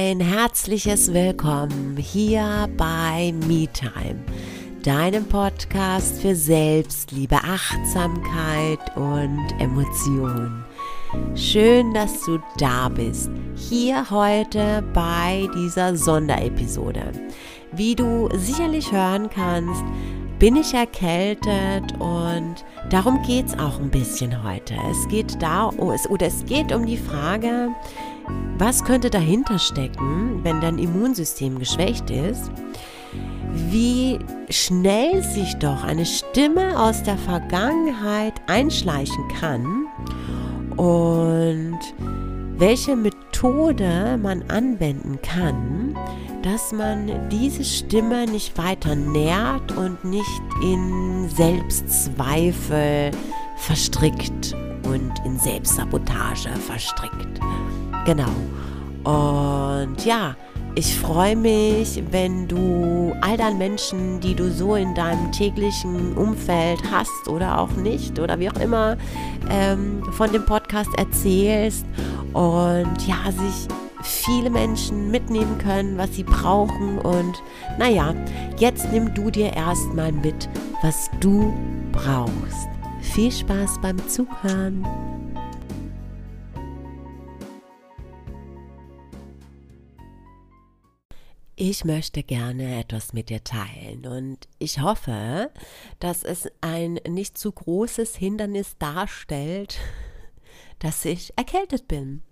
ein herzliches Willkommen hier bei MeTime, deinem Podcast für Selbstliebe, Achtsamkeit und Emotion. Schön, dass du da bist, hier heute bei dieser Sonderepisode. Wie du sicherlich hören kannst, bin ich erkältet und darum geht es auch ein bisschen heute. Es geht da oder es geht um die Frage, was könnte dahinter stecken, wenn dein Immunsystem geschwächt ist? Wie schnell sich doch eine Stimme aus der Vergangenheit einschleichen kann und welche Methode man anwenden kann, dass man diese Stimme nicht weiter nährt und nicht in Selbstzweifel verstrickt und in Selbstsabotage verstrickt. Genau. Und ja, ich freue mich, wenn du all deinen Menschen, die du so in deinem täglichen Umfeld hast oder auch nicht oder wie auch immer, ähm, von dem Podcast erzählst und ja, sich viele Menschen mitnehmen können, was sie brauchen. Und naja, jetzt nimm du dir erstmal mit, was du brauchst. Viel Spaß beim Zuhören. Ich möchte gerne etwas mit dir teilen und ich hoffe, dass es ein nicht zu großes Hindernis darstellt, dass ich erkältet bin.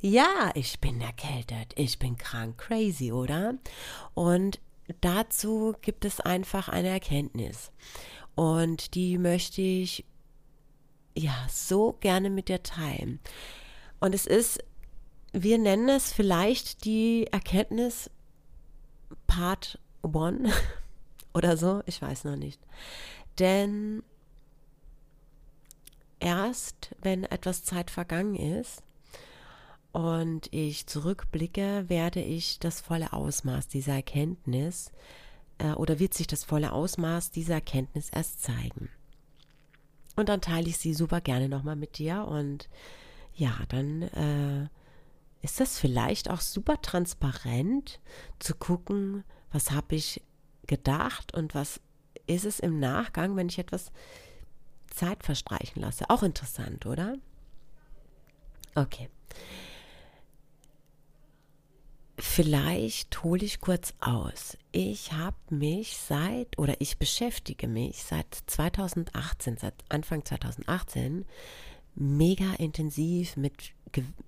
Ja, ich bin erkältet, ich bin krank, crazy, oder? Und dazu gibt es einfach eine Erkenntnis. Und die möchte ich ja so gerne mit dir teilen. Und es ist, wir nennen es vielleicht die Erkenntnis Part 1 oder so, ich weiß noch nicht. Denn erst wenn etwas Zeit vergangen ist, und ich zurückblicke, werde ich das volle Ausmaß dieser Erkenntnis äh, oder wird sich das volle Ausmaß dieser Erkenntnis erst zeigen. Und dann teile ich sie super gerne nochmal mit dir und ja, dann äh, ist das vielleicht auch super transparent zu gucken, was habe ich gedacht und was ist es im Nachgang, wenn ich etwas Zeit verstreichen lasse. Auch interessant, oder? Okay. Vielleicht hole ich kurz aus. Ich habe mich seit oder ich beschäftige mich seit 2018, seit Anfang 2018 mega intensiv mit,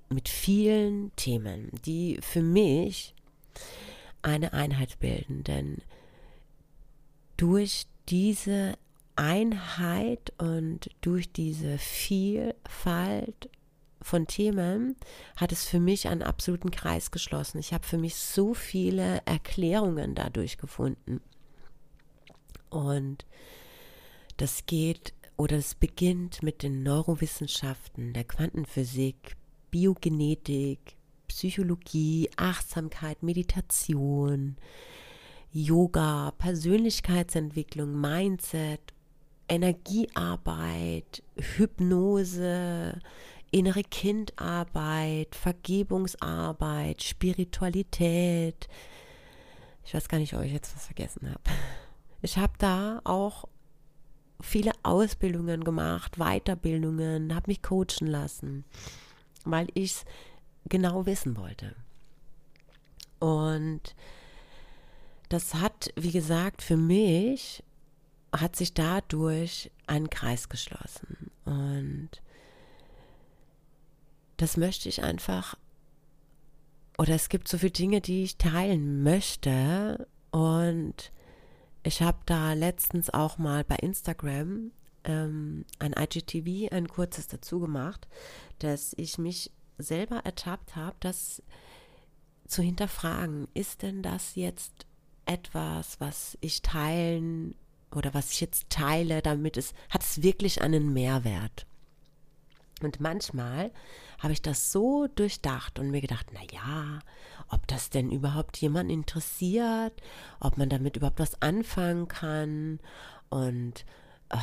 mit vielen Themen, die für mich eine Einheit bilden. Denn durch diese Einheit und durch diese Vielfalt von Themen hat es für mich einen absoluten Kreis geschlossen. Ich habe für mich so viele Erklärungen dadurch gefunden. Und das geht oder es beginnt mit den Neurowissenschaften, der Quantenphysik, Biogenetik, Psychologie, Achtsamkeit, Meditation, Yoga, Persönlichkeitsentwicklung, Mindset, Energiearbeit, Hypnose, innere Kindarbeit, Vergebungsarbeit, Spiritualität. Ich weiß gar nicht, ob ich jetzt was vergessen habe. Ich habe da auch viele Ausbildungen gemacht, Weiterbildungen, habe mich coachen lassen, weil ich es genau wissen wollte. Und das hat, wie gesagt, für mich hat sich dadurch ein Kreis geschlossen. Und das möchte ich einfach, oder es gibt so viele Dinge, die ich teilen möchte. Und ich habe da letztens auch mal bei Instagram ähm, ein IGTV, ein kurzes dazu gemacht, dass ich mich selber ertappt habe, das zu hinterfragen, ist denn das jetzt etwas, was ich teilen oder was ich jetzt teile, damit es, hat es wirklich einen Mehrwert? Und manchmal habe ich das so durchdacht und mir gedacht, na ja, ob das denn überhaupt jemand interessiert, ob man damit überhaupt was anfangen kann und äh,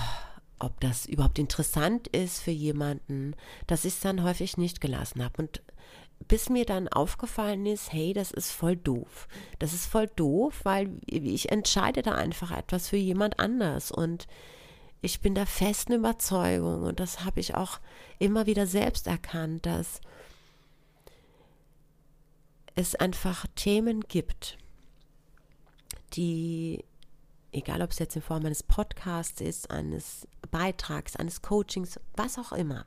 ob das überhaupt interessant ist für jemanden, dass ich es dann häufig nicht gelassen habe. Und bis mir dann aufgefallen ist, hey, das ist voll doof. Das ist voll doof, weil ich entscheide da einfach etwas für jemand anders und ich bin der festen Überzeugung und das habe ich auch immer wieder selbst erkannt, dass es einfach Themen gibt, die, egal ob es jetzt in Form eines Podcasts ist, eines Beitrags, eines Coachings, was auch immer,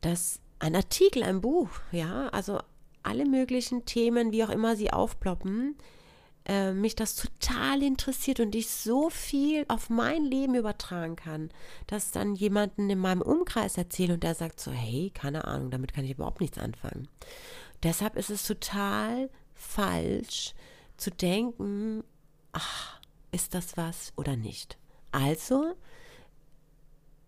dass ein Artikel, ein Buch, ja, also alle möglichen Themen, wie auch immer sie aufploppen, äh, mich das total interessiert und ich so viel auf mein Leben übertragen kann, dass dann jemanden in meinem Umkreis erzähle und der sagt so, hey, keine Ahnung, damit kann ich überhaupt nichts anfangen. Deshalb ist es total falsch zu denken, ach, ist das was oder nicht. Also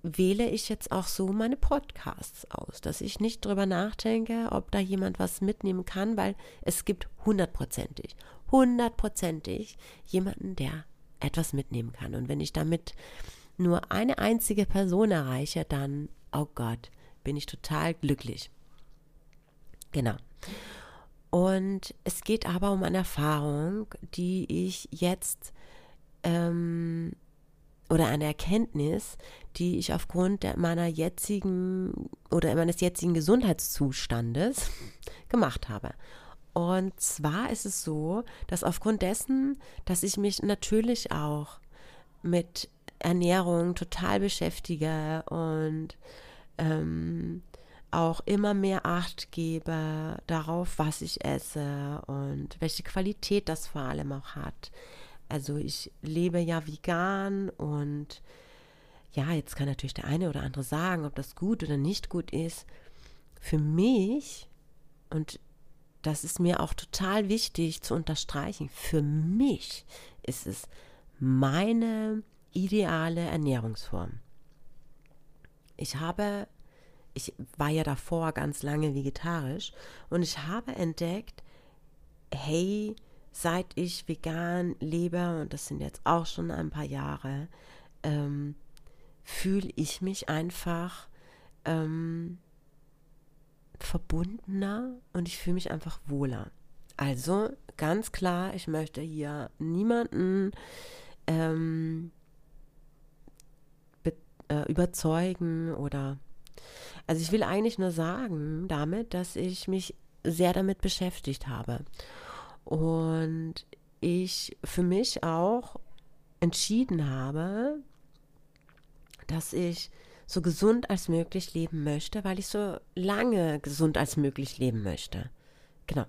wähle ich jetzt auch so meine Podcasts aus, dass ich nicht drüber nachdenke, ob da jemand was mitnehmen kann, weil es gibt hundertprozentig, hundertprozentig jemanden, der etwas mitnehmen kann. Und wenn ich damit nur eine einzige Person erreiche, dann, oh Gott, bin ich total glücklich. Genau. Und es geht aber um eine Erfahrung, die ich jetzt ähm, oder eine Erkenntnis, die ich aufgrund meiner jetzigen oder meines jetzigen Gesundheitszustandes gemacht habe. Und zwar ist es so, dass aufgrund dessen, dass ich mich natürlich auch mit Ernährung total beschäftige und ähm, auch immer mehr Acht gebe darauf, was ich esse und welche Qualität das vor allem auch hat, also ich lebe ja vegan und ja, jetzt kann natürlich der eine oder andere sagen, ob das gut oder nicht gut ist. Für mich, und das ist mir auch total wichtig zu unterstreichen, für mich ist es meine ideale Ernährungsform. Ich habe, ich war ja davor ganz lange vegetarisch und ich habe entdeckt, hey, seit ich vegan lebe, und das sind jetzt auch schon ein paar Jahre, ähm, fühle ich mich einfach ähm, verbundener und ich fühle mich einfach wohler. Also ganz klar, ich möchte hier niemanden ähm, äh, überzeugen oder also ich will eigentlich nur sagen damit, dass ich mich sehr damit beschäftigt habe und ich für mich auch entschieden habe, dass ich so gesund als möglich leben möchte, weil ich so lange gesund als möglich leben möchte. Genau.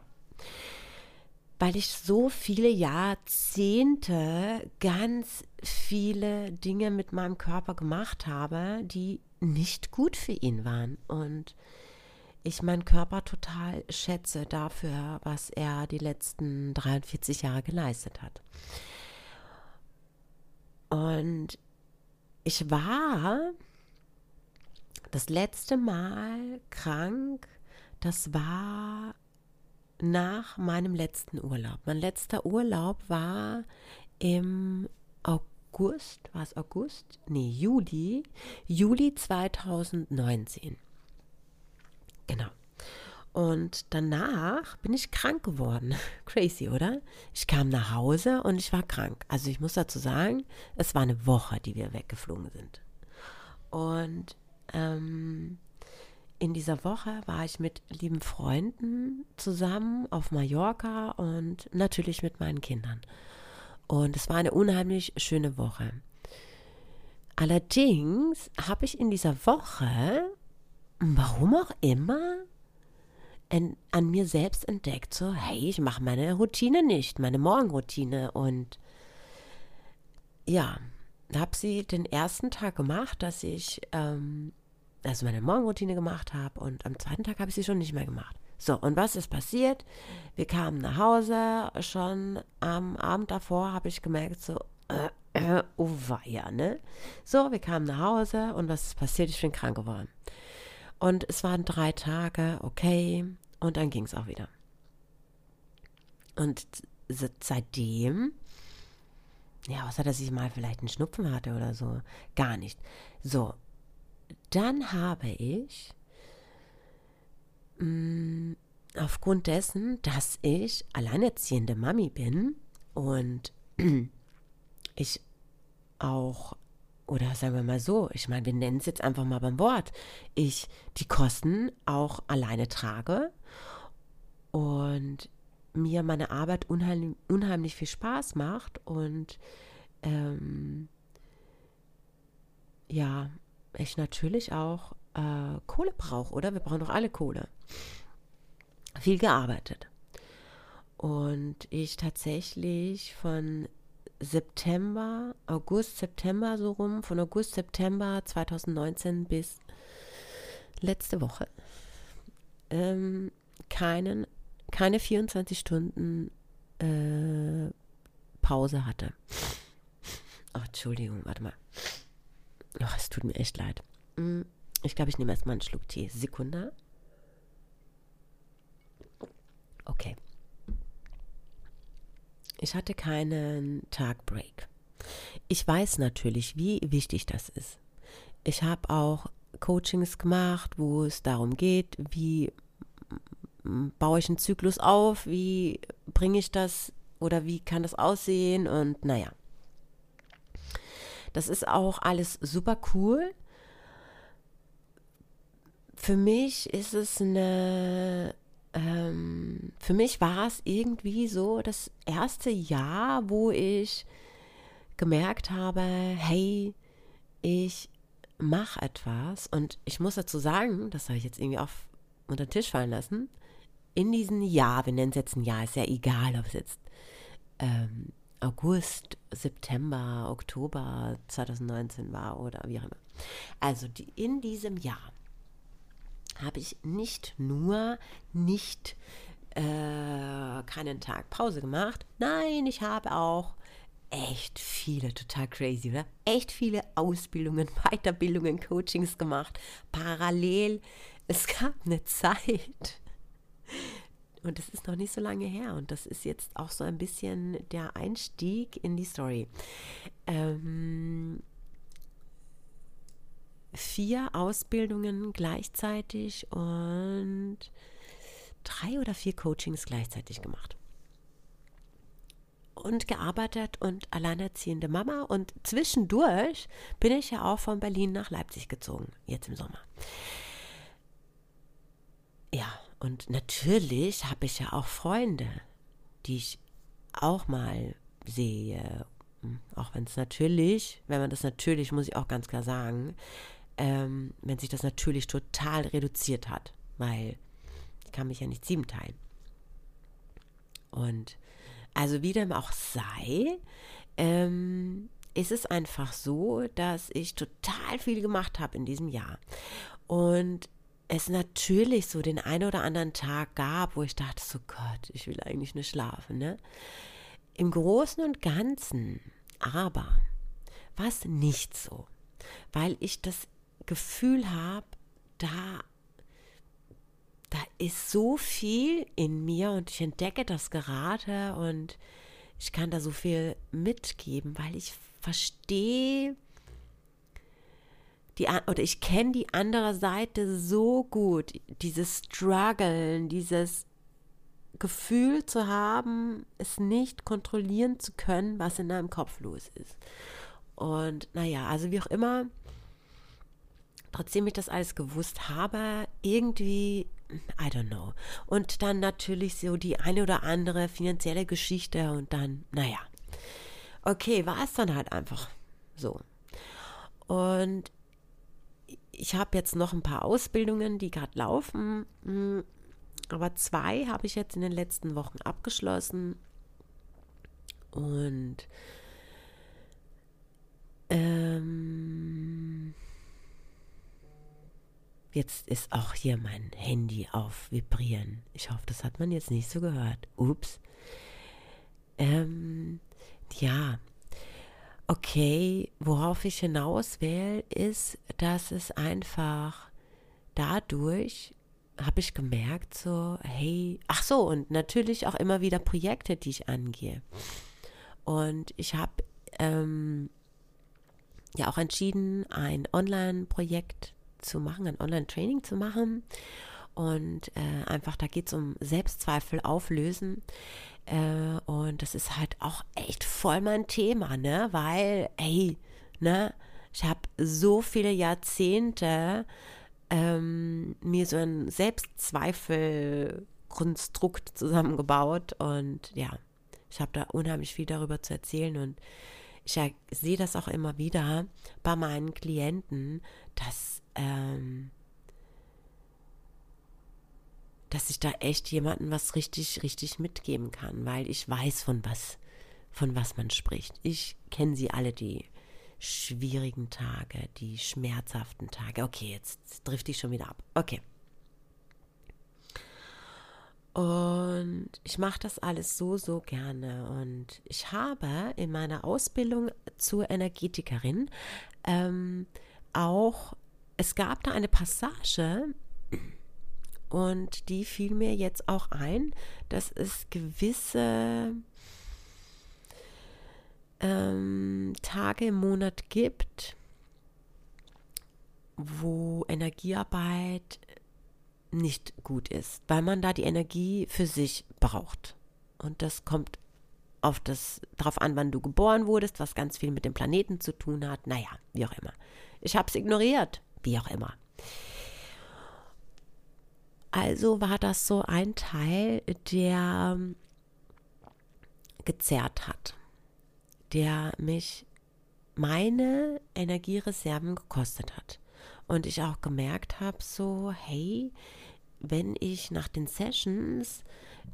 Weil ich so viele Jahrzehnte ganz viele Dinge mit meinem Körper gemacht habe, die nicht gut für ihn waren. Und ich meinen Körper total schätze dafür, was er die letzten 43 Jahre geleistet hat. Und ich war das letzte Mal krank, das war nach meinem letzten Urlaub. Mein letzter Urlaub war im August, war es August? Nee, Juli, Juli 2019. Genau. Und danach bin ich krank geworden. Crazy, oder? Ich kam nach Hause und ich war krank. Also ich muss dazu sagen, es war eine Woche, die wir weggeflogen sind. Und ähm, in dieser Woche war ich mit lieben Freunden zusammen auf Mallorca und natürlich mit meinen Kindern. Und es war eine unheimlich schöne Woche. Allerdings habe ich in dieser Woche warum auch immer in, an mir selbst entdeckt, so, hey, ich mache meine Routine nicht, meine Morgenroutine. Und ja, habe sie den ersten Tag gemacht, dass ich ähm, also meine Morgenroutine gemacht habe und am zweiten Tag habe ich sie schon nicht mehr gemacht. So, und was ist passiert? Wir kamen nach Hause, schon am Abend davor habe ich gemerkt, so, äh, äh, oh weia, ne? So, wir kamen nach Hause und was ist passiert? Ich bin krank geworden. Und es waren drei Tage, okay, und dann ging es auch wieder. Und seitdem, ja, außer dass ich mal vielleicht einen Schnupfen hatte oder so, gar nicht. So, dann habe ich mh, mm, aufgrund dessen, dass ich alleinerziehende Mami bin und ich auch, oder sagen wir mal so, ich meine, wir nennen es jetzt einfach mal beim Wort, ich die Kosten auch alleine trage und mir meine Arbeit unheimlich, unheimlich viel Spaß macht und ähm, ja, ich natürlich auch äh, Kohle brauche, oder? Wir brauchen doch alle Kohle. Viel gearbeitet. Und ich tatsächlich von September, August, September so rum, von August, September 2019 bis letzte Woche ähm, keinen, keine 24 Stunden äh, Pause hatte. Ach, Entschuldigung, warte mal. Ach, es tut mir echt leid. Hm, ich glaube, ich nehme erstmal einen Schluck Tee. Sekunde. Okay. Ich hatte keinen Tagbreak. Ich weiß natürlich, wie wichtig das ist. Ich habe auch Coachings gemacht, wo es darum geht, wie baue ich einen Zyklus auf, wie bringe ich das oder wie kann das aussehen und naja. Das ist auch alles super cool. Für mich ist es eine ähm, für mich war es irgendwie so das erste Jahr, wo ich gemerkt habe, hey, ich mache etwas und ich muss dazu sagen, das habe ich jetzt irgendwie auf unter den Tisch fallen lassen, in diesem Jahr, wir nennen es jetzt ein Jahr, ist ja egal, ob es jetzt ähm, August, September, Oktober 2019 war oder wie auch immer. Also die, in diesem Jahr habe ich nicht nur nicht äh, keinen Tag Pause gemacht, nein, ich habe auch echt viele, total crazy, oder? Echt viele Ausbildungen, Weiterbildungen, Coachings gemacht, parallel. Es gab eine Zeit, und das ist noch nicht so lange her. Und das ist jetzt auch so ein bisschen der Einstieg in die Story. Ähm, vier Ausbildungen gleichzeitig und drei oder vier Coachings gleichzeitig gemacht. Und gearbeitet und alleinerziehende Mama. Und zwischendurch bin ich ja auch von Berlin nach Leipzig gezogen, jetzt im Sommer. Ja, und natürlich habe ich ja auch Freunde, die ich auch mal sehe. Auch wenn es natürlich, wenn man das natürlich, muss ich auch ganz klar sagen, ähm, wenn sich das natürlich total reduziert hat, weil ich kann mich ja nicht sieben teilen. Und also wie dem auch sei, ähm, ist es einfach so, dass ich total viel gemacht habe in diesem Jahr. Und es natürlich so den einen oder anderen Tag gab, wo ich dachte, so Gott, ich will eigentlich nicht schlafen. Ne? Im Großen und Ganzen aber war es nicht so, weil ich das Gefühl habe, da, da ist so viel in mir und ich entdecke das gerade und ich kann da so viel mitgeben, weil ich verstehe, die, oder ich kenne die andere Seite so gut, dieses Struggeln, dieses Gefühl zu haben, es nicht kontrollieren zu können, was in deinem Kopf los ist. Und naja, also wie auch immer, trotzdem ich das alles gewusst habe, irgendwie, I don't know. Und dann natürlich so die eine oder andere finanzielle Geschichte und dann, naja. Okay, war es dann halt einfach so. Und ich habe jetzt noch ein paar Ausbildungen, die gerade laufen, hm, aber zwei habe ich jetzt in den letzten Wochen abgeschlossen. Und ähm, jetzt ist auch hier mein Handy auf Vibrieren. Ich hoffe, das hat man jetzt nicht so gehört. Ups. Ähm, ja, Okay, worauf ich hinaus will, ist, dass es einfach dadurch habe ich gemerkt, so, hey, ach so, und natürlich auch immer wieder Projekte, die ich angehe. Und ich habe ähm, ja auch entschieden, ein Online-Projekt zu machen, ein Online-Training zu machen. Und äh, einfach, da geht es um Selbstzweifel auflösen. Äh, und das ist halt auch echt voll mein Thema, ne? Weil, ey, ne? Ich habe so viele Jahrzehnte ähm, mir so ein Selbstzweifelkonstrukt zusammengebaut und ja, ich habe da unheimlich viel darüber zu erzählen und ich sehe das auch immer wieder bei meinen Klienten, dass, ähm, dass ich da echt jemandem was richtig, richtig mitgeben kann, weil ich weiß, von was, von was man spricht. Ich kenne sie alle, die schwierigen Tage, die schmerzhaften Tage. Okay, jetzt trifft ich schon wieder ab. Okay. Und ich mache das alles so, so gerne. Und ich habe in meiner Ausbildung zur Energetikerin ähm, auch, es gab da eine Passage, und die fiel mir jetzt auch ein, dass es gewisse ähm, Tage im Monat gibt, wo Energiearbeit nicht gut ist, weil man da die Energie für sich braucht. Und das kommt auf das darauf an, wann du geboren wurdest, was ganz viel mit dem Planeten zu tun hat. Naja, wie auch immer. Ich habe es ignoriert, wie auch immer. Also war das so ein Teil, der gezerrt hat, der mich meine Energiereserven gekostet hat. Und ich auch gemerkt habe, so, hey, wenn ich nach den Sessions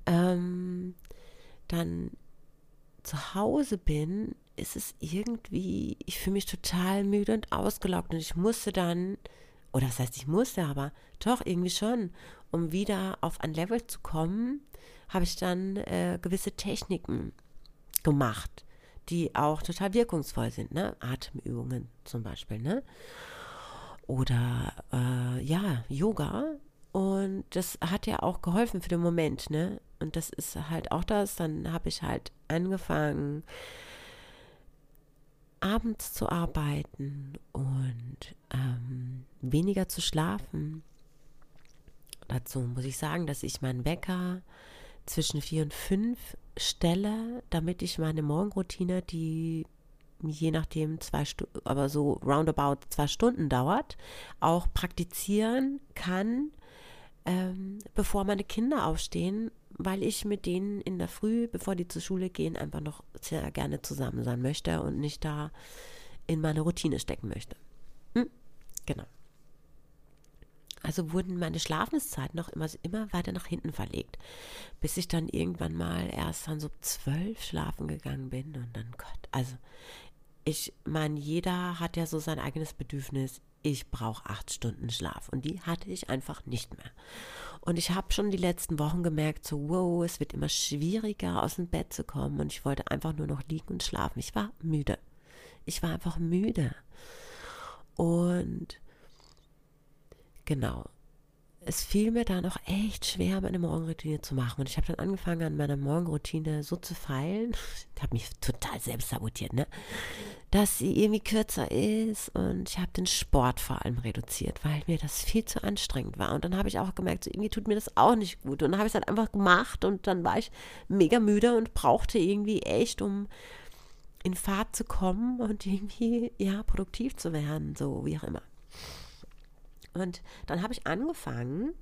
ähm, dann zu Hause bin, ist es irgendwie, ich fühle mich total müde und ausgelaugt und ich musste dann, oder das heißt, ich musste, aber doch irgendwie schon, um wieder auf ein Level zu kommen, habe ich dann äh, gewisse Techniken gemacht, die auch total wirkungsvoll sind, ne? Atemübungen zum Beispiel, ne? Oder äh, ja, Yoga und das hat ja auch geholfen für den Moment, ne? Und das ist halt auch das. Dann habe ich halt angefangen, abends zu arbeiten und ähm, weniger zu schlafen. Dazu muss ich sagen, dass ich meinen Wecker zwischen vier und fünf stelle, damit ich meine Morgenroutine, die je nachdem zwei Stunden, aber so roundabout zwei Stunden dauert, auch praktizieren kann ähm, bevor meine Kinder aufstehen, weil ich mit denen in der Früh, bevor die zur Schule gehen, einfach noch sehr gerne zusammen sein möchte und nicht da in meine Routine stecken möchte. Hm? Genau. Also wurden meine Schlafenszeiten noch immer, immer weiter nach hinten verlegt, bis ich dann irgendwann mal erst dann so zwölf schlafen gegangen bin und dann Gott, also ich meine, jeder hat ja so sein eigenes Bedürfnis ich brauche acht Stunden Schlaf. Und die hatte ich einfach nicht mehr. Und ich habe schon die letzten Wochen gemerkt, so, wow, es wird immer schwieriger, aus dem Bett zu kommen. Und ich wollte einfach nur noch liegen und schlafen. Ich war müde. Ich war einfach müde. Und genau es fiel mir dann auch echt schwer, meine Morgenroutine zu machen. Und ich habe dann angefangen, an meiner Morgenroutine so zu feilen. Ich habe mich total selbst sabotiert, ne? Dass sie irgendwie kürzer ist. Und ich habe den Sport vor allem reduziert, weil mir das viel zu anstrengend war. Und dann habe ich auch gemerkt, so irgendwie tut mir das auch nicht gut. Und dann habe ich es halt einfach gemacht. Und dann war ich mega müde und brauchte irgendwie echt, um in Fahrt zu kommen und irgendwie, ja, produktiv zu werden. So, wie auch immer. Und dann habe ich angefangen,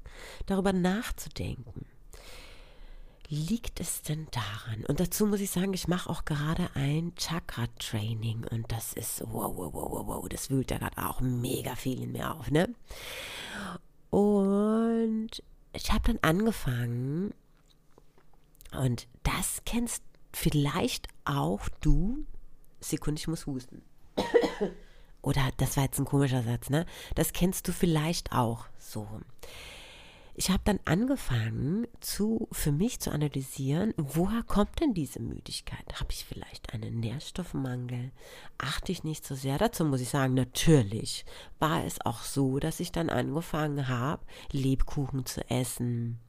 darüber nachzudenken. Liegt es denn daran? Und dazu muss ich sagen, ich mache auch gerade ein Chakra-Training und das ist, wow, wow, wow, wow, wow, das wühlt ja gerade auch mega viel in mir auf, ne? Und ich habe dann angefangen, und das kennst vielleicht auch du. Sekunde, ich muss husten. Oder das war jetzt ein komischer Satz, ne? Das kennst du vielleicht auch so. Ich habe dann angefangen, zu, für mich zu analysieren, woher kommt denn diese Müdigkeit? Habe ich vielleicht einen Nährstoffmangel? Achte ich nicht so sehr? Dazu muss ich sagen, natürlich war es auch so, dass ich dann angefangen habe, Lebkuchen zu essen.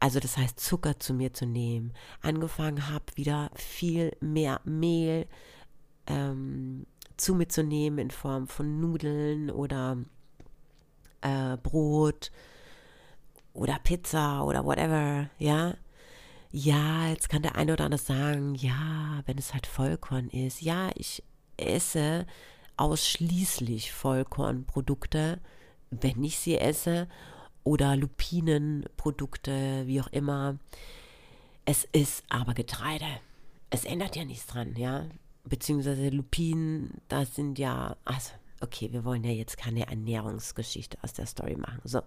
Also das heißt Zucker zu mir zu nehmen. Angefangen habe, wieder viel mehr Mehl ähm, zu mir zu nehmen in Form von Nudeln oder äh, Brot oder Pizza oder whatever, ja. Ja, jetzt kann der eine oder andere sagen, ja, wenn es halt Vollkorn ist. Ja, ich esse ausschließlich Vollkornprodukte, wenn ich sie esse, oder Lupinenprodukte, wie auch immer. Es ist aber Getreide. Es ändert ja nichts dran, ja. Beziehungsweise Lupinen, das sind ja, also, okay, wir wollen ja jetzt keine Ernährungsgeschichte aus der Story machen. So,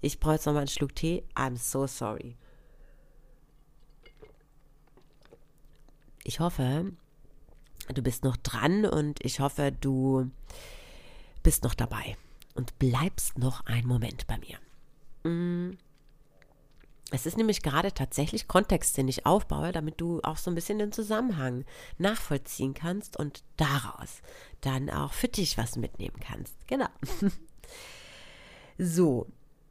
ich brauche jetzt nochmal einen Schluck Tee. I'm so sorry. Ich hoffe, du bist noch dran und ich hoffe, du bist noch dabei und bleibst noch einen Moment bei mir. Mm. Es ist nämlich gerade tatsächlich Kontext, den ich aufbaue, damit du auch so ein bisschen den Zusammenhang nachvollziehen kannst und daraus dann auch für dich was mitnehmen kannst. Genau. so.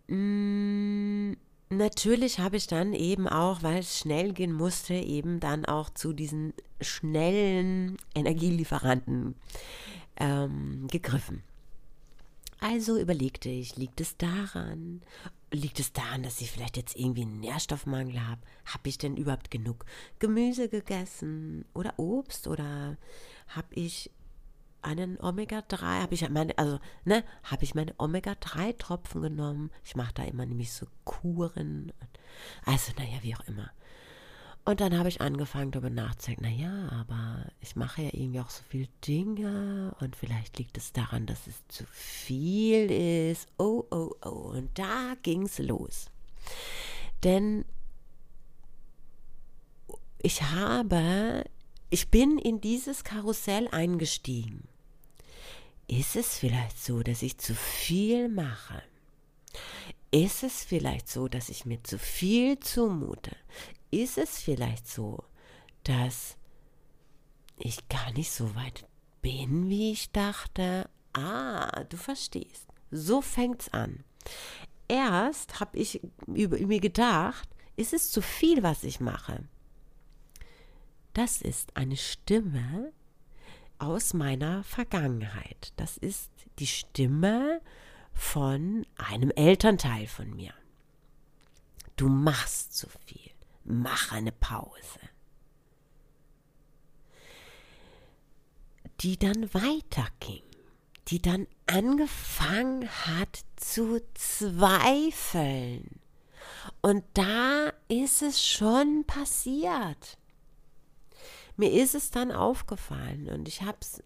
Mm, natürlich habe ich dann eben auch, weil es schnell gehen musste, eben dann auch zu diesen schnellen Energielieferanten ähm, gegriffen. Also überlegte ich, liegt es daran? Liegt es daran, dass ich vielleicht jetzt irgendwie einen Nährstoffmangel habe? Habe ich denn überhaupt genug Gemüse gegessen oder Obst oder habe ich einen Omega-3, habe ich meine, also, ne, habe ich meine Omega-3-Tropfen genommen. Ich mache da immer nämlich so Kuren. Also, naja, wie auch immer. Und dann habe ich angefangen, darüber nachzudenken, naja, aber ich mache ja irgendwie auch so viele Dinge und vielleicht liegt es daran, dass es zu viel ist. Oh, oh, oh. Und da ging es los. Denn ich habe, ich bin in dieses Karussell eingestiegen. Ist es vielleicht so, dass ich zu viel mache? Ist es vielleicht so, dass ich mir zu viel zumute? Ist es vielleicht so, dass ich gar nicht so weit bin, wie ich dachte. Ah, du verstehst. So fängt's an. Erst habe ich über mir gedacht, ist es zu viel, was ich mache? Das ist eine Stimme aus meiner Vergangenheit. Das ist die Stimme von einem Elternteil von mir. Du machst zu viel mach eine Pause. Die dann weiterging, die dann angefangen hat zu zweifeln. Und da ist es schon passiert. Mir ist es dann aufgefallen und ich habe es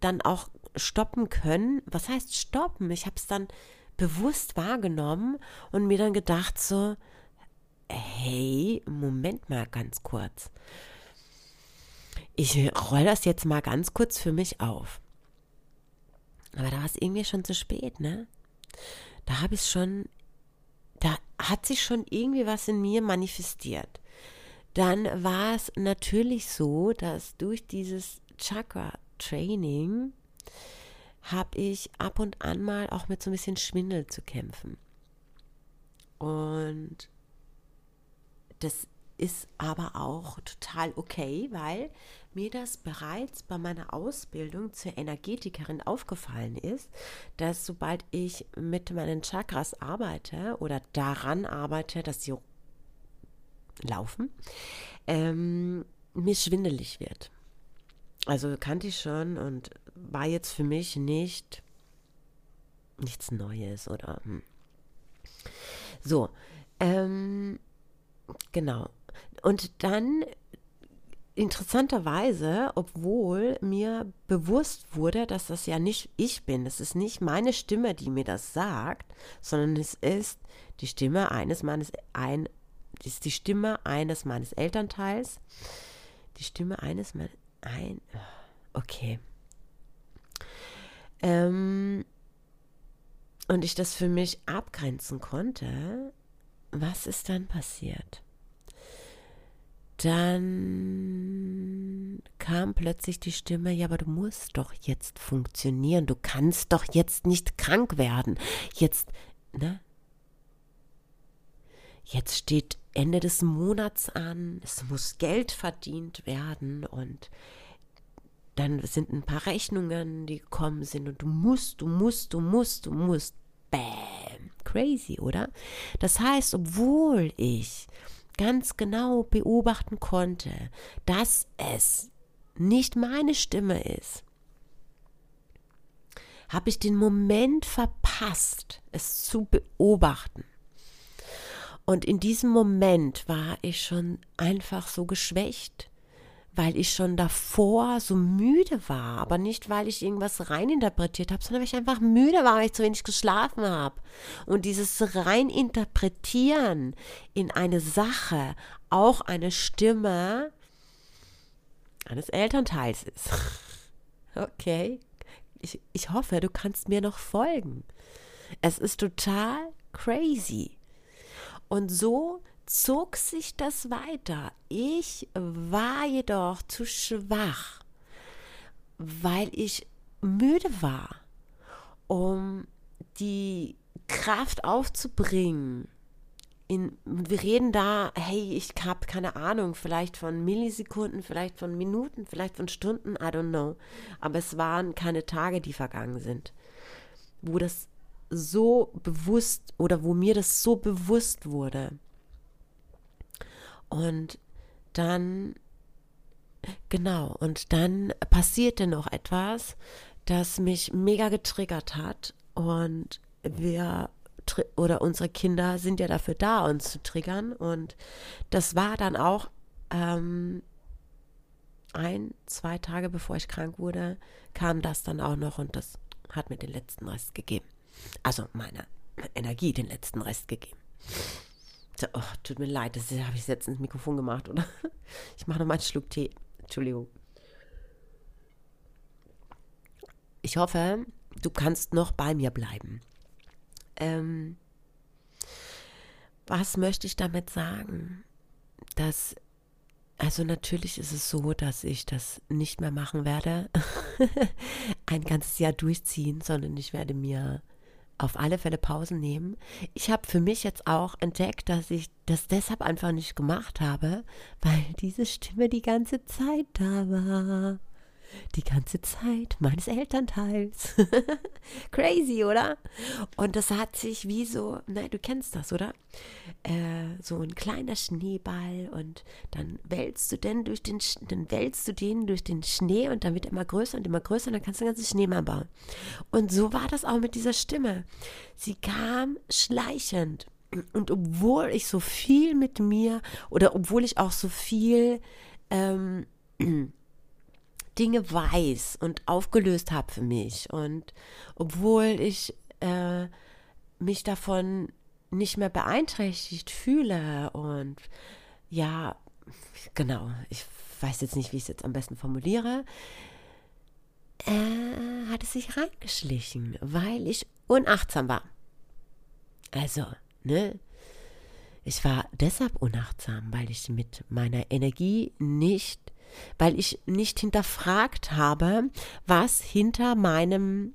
dann auch stoppen können. Was heißt stoppen? Ich habe es dann bewusst wahrgenommen und mir dann gedacht so, hey, Moment mal ganz kurz. Ich roll das jetzt mal ganz kurz für mich auf. Aber da war es irgendwie schon zu spät, ne? Da habe ich schon, da hat sich schon irgendwie was in mir manifestiert. Dann war es natürlich so, dass durch dieses Chakra-Training habe ich ab und an mal auch mit so ein bisschen Schwindel zu kämpfen. Und das ist aber auch total okay, weil mir das bereits bei meiner Ausbildung zur Energetikerin aufgefallen ist, dass sobald ich mit meinen Chakras arbeite oder daran arbeite, dass sie laufen, ähm, mir schwindelig wird. Also kannte ich schon und war jetzt für mich nicht nichts Neues oder hm. so. Ähm, Genau. Und dann interessanterweise, obwohl mir bewusst wurde, dass das ja nicht ich bin, es ist nicht meine Stimme, die mir das sagt, sondern es ist die Stimme eines meines ein ist die Stimme eines meines Elternteils, die Stimme eines meines ein okay. Ähm, und ich das für mich abgrenzen konnte, was ist dann passiert? Dann kam plötzlich die Stimme, ja, aber du musst doch jetzt funktionieren, du kannst doch jetzt nicht krank werden. Jetzt, ne? Jetzt steht Ende des Monats an, es muss Geld verdient werden und dann sind ein paar Rechnungen, die gekommen sind und du musst, du musst, du musst, du musst. Bäm. Crazy, oder? Das heißt, obwohl ich ganz genau beobachten konnte, dass es nicht meine Stimme ist, habe ich den Moment verpasst, es zu beobachten. Und in diesem Moment war ich schon einfach so geschwächt, weil ich schon davor so müde war, aber nicht, weil ich irgendwas reininterpretiert habe, sondern weil ich einfach müde war, weil ich zu wenig geschlafen habe. Und dieses Reininterpretieren in eine Sache auch eine Stimme eines Elternteils ist. Okay, ich, ich hoffe, du kannst mir noch folgen. Es ist total crazy. Und so zog sich das weiter. Ich war jedoch zu schwach, weil ich müde war, um die Kraft aufzubringen. In, wir reden da, hey, ich habe keine Ahnung, vielleicht von Millisekunden, vielleicht von Minuten, vielleicht von Stunden, I don't know. Aber es waren keine Tage, die vergangen sind, wo das so bewusst oder wo mir das so bewusst wurde und dann, genau, und dann passierte noch etwas, das mich mega getriggert hat. Und wir oder unsere Kinder sind ja dafür da, uns zu triggern. Und das war dann auch ähm, ein, zwei Tage bevor ich krank wurde, kam das dann auch noch und das hat mir den letzten Rest gegeben. Also meine Energie den letzten Rest gegeben. Oh, tut mir leid, das habe ich jetzt ins Mikrofon gemacht, oder? Ich mache nochmal einen Schluck Tee. Entschuldigung. Ich hoffe, du kannst noch bei mir bleiben. Ähm, was möchte ich damit sagen? Dass, also natürlich ist es so, dass ich das nicht mehr machen werde, ein ganzes Jahr durchziehen, sondern ich werde mir auf alle Fälle Pausen nehmen. Ich habe für mich jetzt auch entdeckt, dass ich das deshalb einfach nicht gemacht habe, weil diese Stimme die ganze Zeit da war die ganze Zeit meines Elternteils. Crazy, oder? Und das hat sich wie so, nein, du kennst das, oder? Äh, so ein kleiner Schneeball und dann wälzt du den durch den, dann wälzt du den durch den Schnee und dann wird er immer größer und immer größer und dann kannst du den ganzen Schneemann bauen. Und so war das auch mit dieser Stimme. Sie kam schleichend. Und obwohl ich so viel mit mir oder obwohl ich auch so viel ähm, Dinge weiß und aufgelöst habe für mich. Und obwohl ich äh, mich davon nicht mehr beeinträchtigt fühle und ja, genau, ich weiß jetzt nicht, wie ich es jetzt am besten formuliere, äh, hat es sich reingeschlichen, weil ich unachtsam war. Also, ne? Ich war deshalb unachtsam, weil ich mit meiner Energie nicht weil ich nicht hinterfragt habe, was hinter meinem,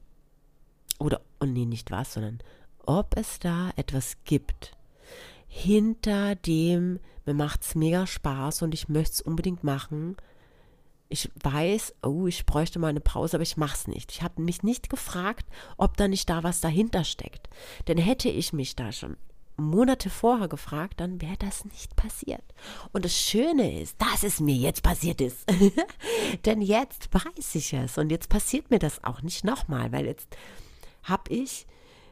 oder, oh nee, nicht was, sondern ob es da etwas gibt, hinter dem, mir macht es mega Spaß und ich möchte es unbedingt machen. Ich weiß, oh, ich bräuchte mal eine Pause, aber ich mache es nicht. Ich habe mich nicht gefragt, ob da nicht da was dahinter steckt. Denn hätte ich mich da schon Monate vorher gefragt, dann wäre das nicht passiert. Und das Schöne ist, dass es mir jetzt passiert ist. Denn jetzt weiß ich es und jetzt passiert mir das auch nicht nochmal, weil jetzt habe ich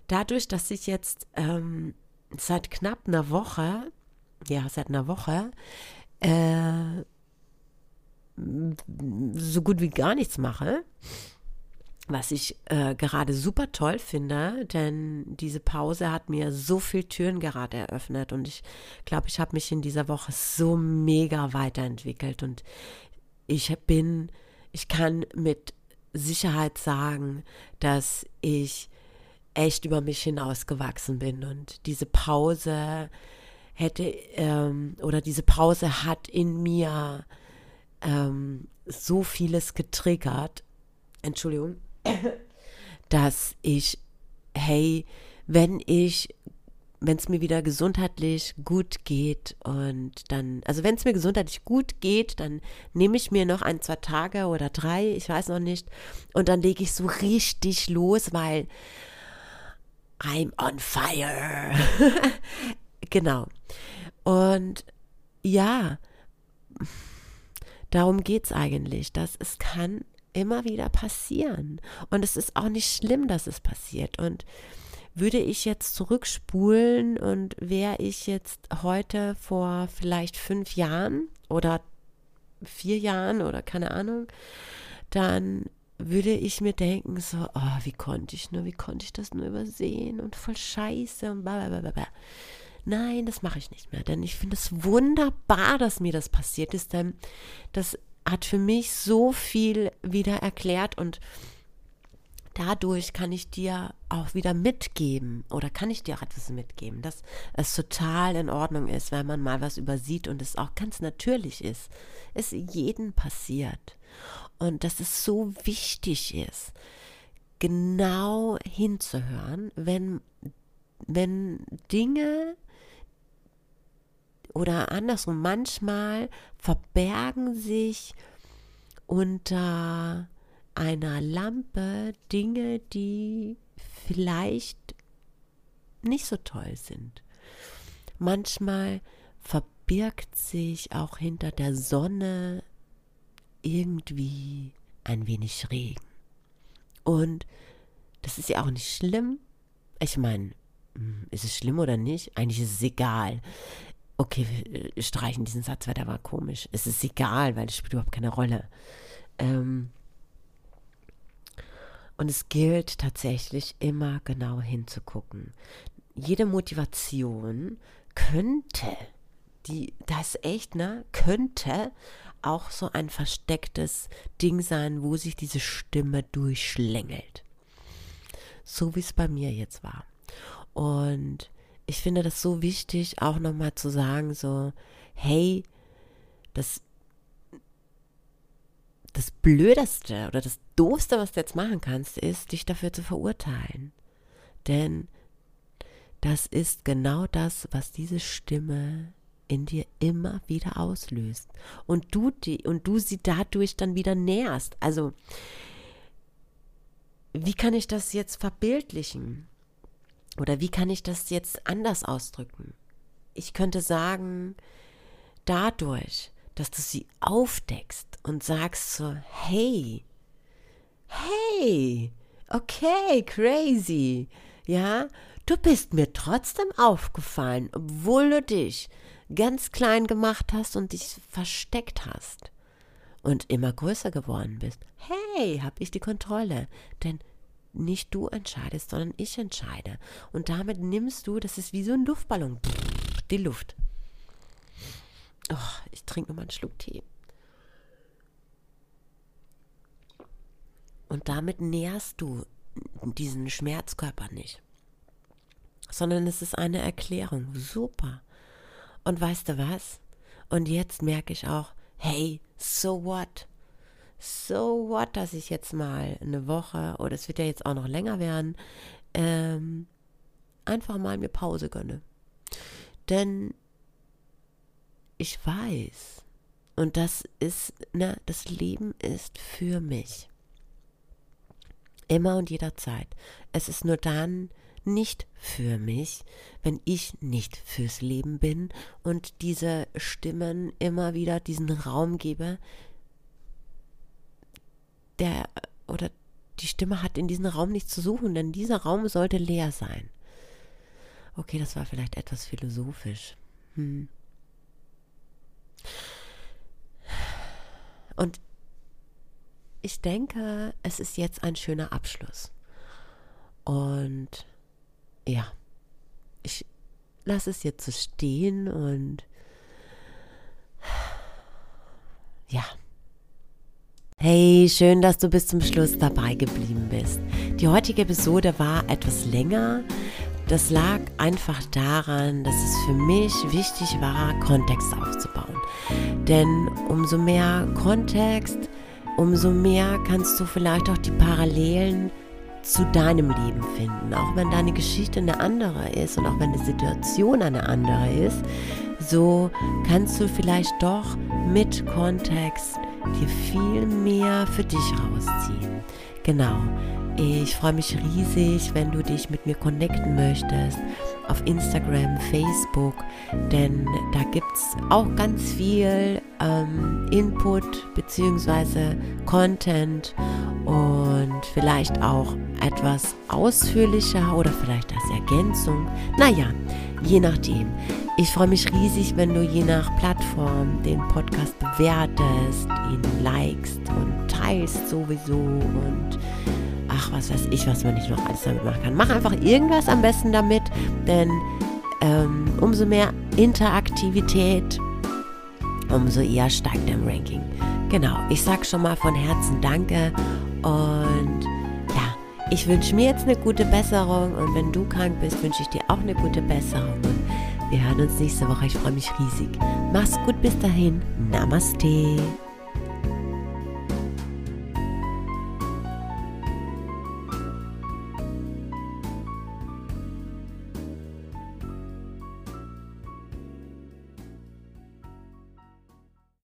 dadurch, dass ich jetzt ähm, seit knapp einer Woche, ja, seit einer Woche, äh, so gut wie gar nichts mache, was ich äh, gerade super toll finde, denn diese Pause hat mir so viele Türen gerade eröffnet und ich glaube, ich habe mich in dieser Woche so mega weiterentwickelt und ich bin, ich kann mit Sicherheit sagen, dass ich echt über mich hinausgewachsen bin und diese Pause hätte ähm, oder diese Pause hat in mir ähm, so vieles getriggert. Entschuldigung dass ich, hey, wenn ich, wenn es mir wieder gesundheitlich gut geht und dann, also wenn es mir gesundheitlich gut geht, dann nehme ich mir noch ein, zwei Tage oder drei, ich weiß noch nicht, und dann lege ich so richtig los, weil I'm on fire. genau. Und ja, darum geht es eigentlich, dass es kann immer wieder passieren. Und es ist auch nicht schlimm, dass es passiert. Und würde ich jetzt zurückspulen und wäre ich jetzt heute vor vielleicht fünf Jahren oder vier Jahren oder keine Ahnung, dann würde ich mir denken, so, oh, wie konnte ich nur, wie konnte ich das nur übersehen und voll scheiße und blablabla. Nein, das mache ich nicht mehr, denn ich finde es wunderbar, dass mir das passiert ist, denn das hat für mich so viel wieder erklärt und dadurch kann ich dir auch wieder mitgeben oder kann ich dir auch etwas mitgeben, dass es total in Ordnung ist, wenn man mal was übersieht und es auch ganz natürlich ist. Es jedem passiert. Und dass es so wichtig ist, genau hinzuhören, wenn, wenn Dinge oder andersrum, manchmal verbergen sich unter einer Lampe Dinge, die vielleicht nicht so toll sind. Manchmal verbirgt sich auch hinter der Sonne irgendwie ein wenig Regen. Und das ist ja auch nicht schlimm. Ich meine, hm, ist es schlimm oder nicht? Eigentlich ist es egal. Okay, wir streichen diesen Satz, weil der war komisch. Es ist egal, weil es spielt überhaupt keine Rolle. Ähm, und es gilt tatsächlich immer genau hinzugucken. Jede Motivation könnte, die, das echt, ne, könnte auch so ein verstecktes Ding sein, wo sich diese Stimme durchschlängelt. So wie es bei mir jetzt war. Und ich finde das so wichtig, auch nochmal zu sagen, so, hey, das das Blödeste oder das Doofste, was du jetzt machen kannst, ist, dich dafür zu verurteilen. Denn das ist genau das, was diese Stimme in dir immer wieder auslöst. Und du, die, und du sie dadurch dann wieder nährst. Also, wie kann ich das jetzt verbildlichen? Oder wie kann ich das jetzt anders ausdrücken? Ich könnte sagen, dadurch, dass du sie aufdeckst und sagst so, hey, hey, okay, crazy, ja, du bist mir trotzdem aufgefallen, obwohl du dich ganz klein gemacht hast und dich versteckt hast und immer größer geworden bist. Hey, hab ich die Kontrolle, denn nicht du entscheidest, sondern ich entscheide. Und damit nimmst du, das ist wie so ein Luftballon, die Luft. Oh, ich trinke nochmal einen Schluck Tee. Und damit nährst du diesen Schmerzkörper nicht. Sondern es ist eine Erklärung. Super. Und weißt du was? Und jetzt merke ich auch, hey, so what? So what, dass ich jetzt mal eine Woche, oder es wird ja jetzt auch noch länger werden, ähm, einfach mal mir Pause gönne. Denn ich weiß, und das ist, na, das Leben ist für mich. Immer und jederzeit. Es ist nur dann nicht für mich, wenn ich nicht fürs Leben bin und diese Stimmen immer wieder diesen Raum gebe, der oder die Stimme hat in diesem Raum nichts zu suchen, denn dieser Raum sollte leer sein. Okay, das war vielleicht etwas philosophisch. Hm. Und ich denke, es ist jetzt ein schöner Abschluss. Und ja, ich lasse es jetzt so stehen und ja. Hey, schön, dass du bis zum Schluss dabei geblieben bist. Die heutige Episode war etwas länger. Das lag einfach daran, dass es für mich wichtig war, Kontext aufzubauen. Denn umso mehr Kontext, umso mehr kannst du vielleicht auch die Parallelen zu deinem Leben finden. Auch wenn deine Geschichte eine andere ist und auch wenn die Situation eine andere ist, so kannst du vielleicht doch mit Kontext dir viel mehr für dich rausziehen. Genau. Ich freue mich riesig, wenn du dich mit mir connecten möchtest auf Instagram, Facebook, denn da gibt es auch ganz viel ähm, Input bzw. Content und vielleicht auch etwas ausführlicher oder vielleicht als Ergänzung. Naja, je nachdem. Ich freue mich riesig, wenn du je nach Plattform den Podcast bewertest, ihn likest und teilst sowieso und ach, was weiß ich, was man nicht noch alles damit machen kann. Mach einfach irgendwas am besten damit, denn ähm, umso mehr Interaktivität, umso eher steigt der Ranking. Genau, ich sag schon mal von Herzen Danke und ja, ich wünsche mir jetzt eine gute Besserung und wenn du krank bist, wünsche ich dir auch eine gute Besserung. Und wir hören uns nächste Woche. Ich freue mich riesig. Mach's gut bis dahin. Namaste.